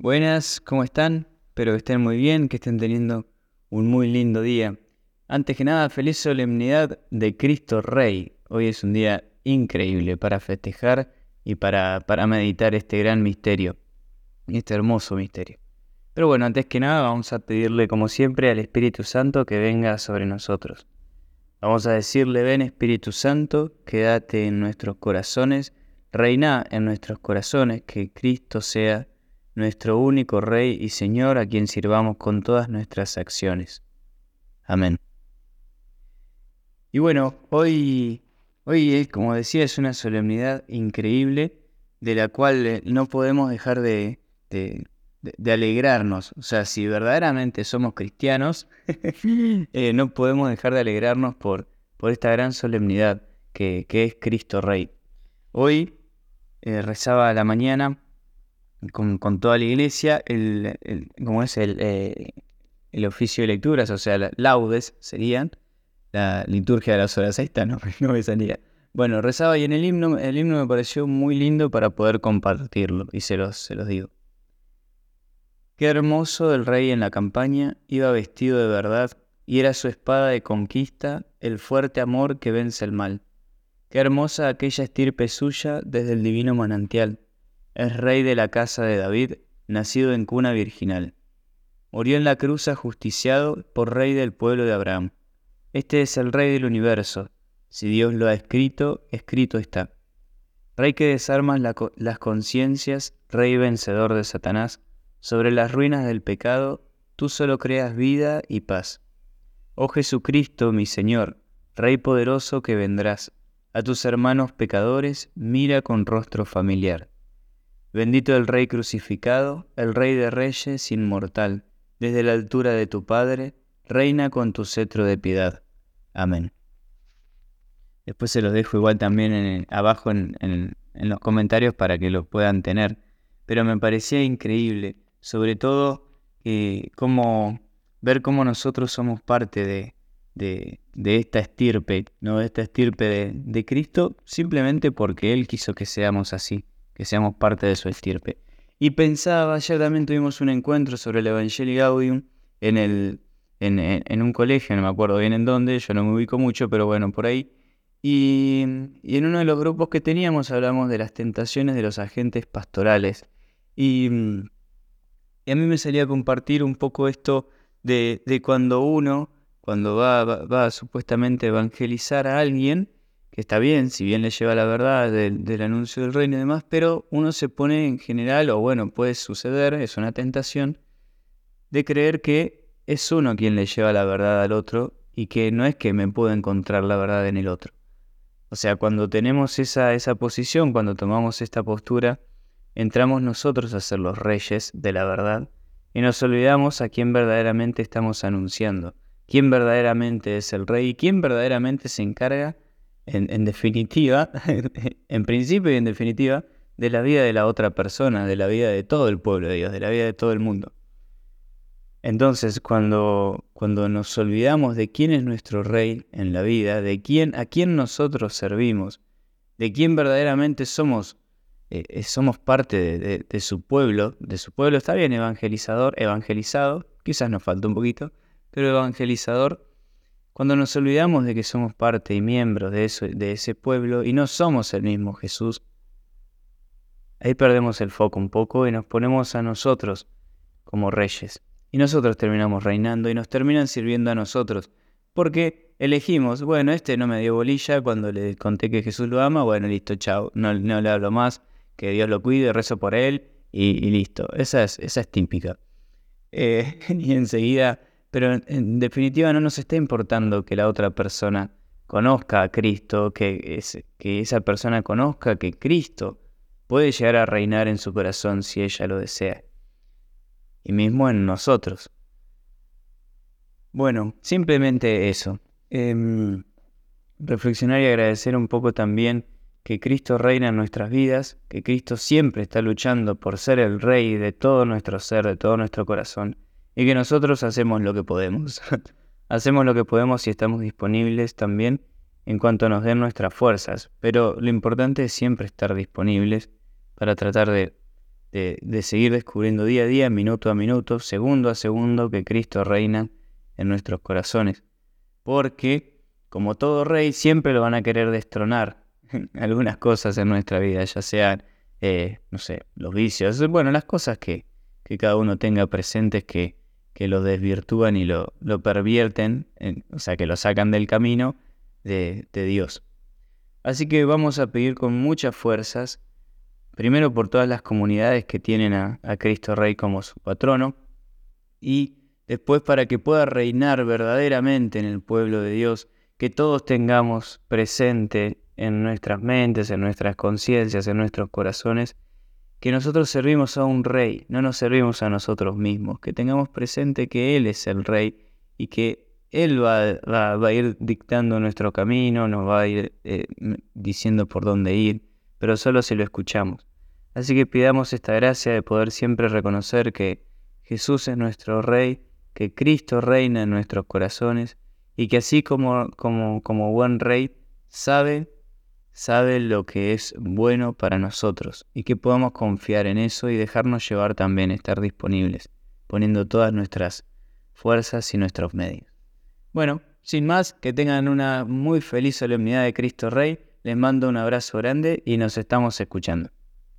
Buenas, ¿cómo están? Espero que estén muy bien, que estén teniendo un muy lindo día. Antes que nada, feliz solemnidad de Cristo Rey. Hoy es un día increíble para festejar y para, para meditar este gran misterio, este hermoso misterio. Pero bueno, antes que nada vamos a pedirle como siempre al Espíritu Santo que venga sobre nosotros. Vamos a decirle, ven Espíritu Santo, quédate en nuestros corazones, reina en nuestros corazones, que Cristo sea nuestro único Rey y Señor, a quien sirvamos con todas nuestras acciones. Amén. Y bueno, hoy, hoy como decía, es una solemnidad increíble de la cual eh, no podemos dejar de, de, alegrarnos. O sea, si verdaderamente somos cristianos, eh, no podemos dejar de alegrarnos por, por esta gran solemnidad que, es Cristo Rey. Hoy eh, rezaba a la mañana con, toda la iglesia, el, como es el, eh, el, oficio de lecturas, o sea, laudes serían, la liturgia de las horas esta, no, no me salía. Bueno, rezaba y en el himno, el himno me pareció muy lindo para poder compartirlo, y se los, se los digo. Qué hermoso el rey en la campaña, iba vestido de verdad, y era su espada de conquista, el fuerte amor que vence el mal. Qué hermosa aquella estirpe suya desde el divino manantial es rey de la casa de David, nacido en cuna virginal. Murió en la cruz ajusticiado por rey del pueblo de Abraham. Este es el rey del universo. Si Dios lo ha escrito, escrito está. Rey que desarmas las conciencias, rey vencedor de Satanás, sobre las ruinas del pecado, tú solo creas vida y paz. Oh Jesucristo, mi Señor, Rey poderoso que vendrás, a tus hermanos pecadores mira con rostro familiar. Bendito el Rey crucificado, el Rey de Reyes inmortal, desde la altura de tu Padre, reina con tu cetro de piedad. Amén. Después se los dejo igual también abajo en, los comentarios para que lo puedan tener. Pero me parecía increíble, sobre todo eh, ver cómo nosotros somos parte de, de, esta estirpe, ¿no? de esta estirpe de, de Cristo, simplemente porque Él quiso que seamos así que seamos parte de su estirpe. Y pensaba, ayer también tuvimos un encuentro sobre el Evangelio Gaudium en, el, en, un colegio, no me acuerdo bien en dónde, yo no me ubico mucho, pero bueno, por ahí. Y, en uno de los grupos que teníamos hablamos de las tentaciones de los agentes pastorales. Y, a mí me salía a compartir un poco esto de, cuando uno, cuando va, va, supuestamente a evangelizar a alguien, está bien, si bien le lleva la verdad del, anuncio del reino y demás, pero uno se pone en general, o bueno, puede suceder, es una tentación, de creer que es uno quien le lleva la verdad al otro y que no es que me puedo encontrar la verdad en el otro. O sea, cuando tenemos esa, esa posición, cuando tomamos esta postura, entramos nosotros a ser los reyes de la verdad y nos olvidamos a quién verdaderamente estamos anunciando, quién verdaderamente es el rey y quién verdaderamente se encarga en, definitiva, en principio y en definitiva, de la vida de la otra persona, de la vida de todo el pueblo de Dios, de la vida de todo el mundo. Entonces, cuando, cuando nos olvidamos de quién es nuestro rey en la vida, de quién, a quién nosotros servimos, de quién verdaderamente somos, eh, eh, somos parte de, de, su pueblo, de su pueblo está bien, evangelizador, evangelizado, quizás nos falta un poquito, pero evangelizador cuando nos olvidamos de que somos parte y miembros de, eso, de ese pueblo y no somos el mismo Jesús, ahí perdemos el foco un poco y nos ponemos a nosotros como reyes. Y nosotros terminamos reinando y nos terminan sirviendo a nosotros. Porque elegimos, bueno, este no me dio bolilla cuando le conté que Jesús lo ama, bueno, listo, chao, no, le hablo más, que Dios lo cuide, rezo por él y, listo. Esa es, esa es típica. Eh, y enseguida pero en, definitiva no nos está importando que la otra persona conozca a Cristo, que, esa persona conozca que Cristo puede llegar a reinar en su corazón si ella lo desea. Y mismo en nosotros. Bueno, simplemente eso. Em, reflexionar y agradecer un poco también que Cristo reina en nuestras vidas, que Cristo siempre está luchando por ser el rey de todo nuestro ser, de todo nuestro corazón y que nosotros hacemos lo que podemos. hacemos lo que podemos y estamos disponibles también en cuanto nos den nuestras fuerzas, pero lo importante es siempre estar disponibles para tratar de, de, de seguir descubriendo día a día, minuto a minuto, segundo a segundo, que Cristo reina en nuestros corazones. Porque, como todo rey, siempre lo van a querer destronar algunas cosas en nuestra vida, ya sean, eh, no sé, los vicios, bueno, las cosas que, que cada uno tenga presentes que, que lo desvirtúan y lo, lo pervierten, o sea, que lo sacan del camino de, de Dios. Así que vamos a pedir con muchas fuerzas, primero por todas las comunidades que tienen a, a Cristo Rey como su patrono, y después para que pueda reinar verdaderamente en el pueblo de Dios, que todos tengamos presente en nuestras mentes, en nuestras conciencias, en nuestros corazones, que nosotros servimos a un rey, no nos servimos a nosotros mismos, que tengamos presente que Él es el rey y que Él va, a ir dictando nuestro camino, nos va a ir eh, diciendo por dónde ir, pero solo si lo escuchamos. Así que pidamos esta gracia de poder siempre reconocer que Jesús es nuestro rey, que Cristo reina en nuestros corazones y que así como, como, como buen rey sabe, sabe lo que es bueno para nosotros y que podamos confiar en eso y dejarnos llevar también, estar disponibles, poniendo todas nuestras fuerzas y nuestros medios. Bueno, sin más, que tengan una muy feliz solemnidad de Cristo Rey, les mando un abrazo grande y nos estamos escuchando.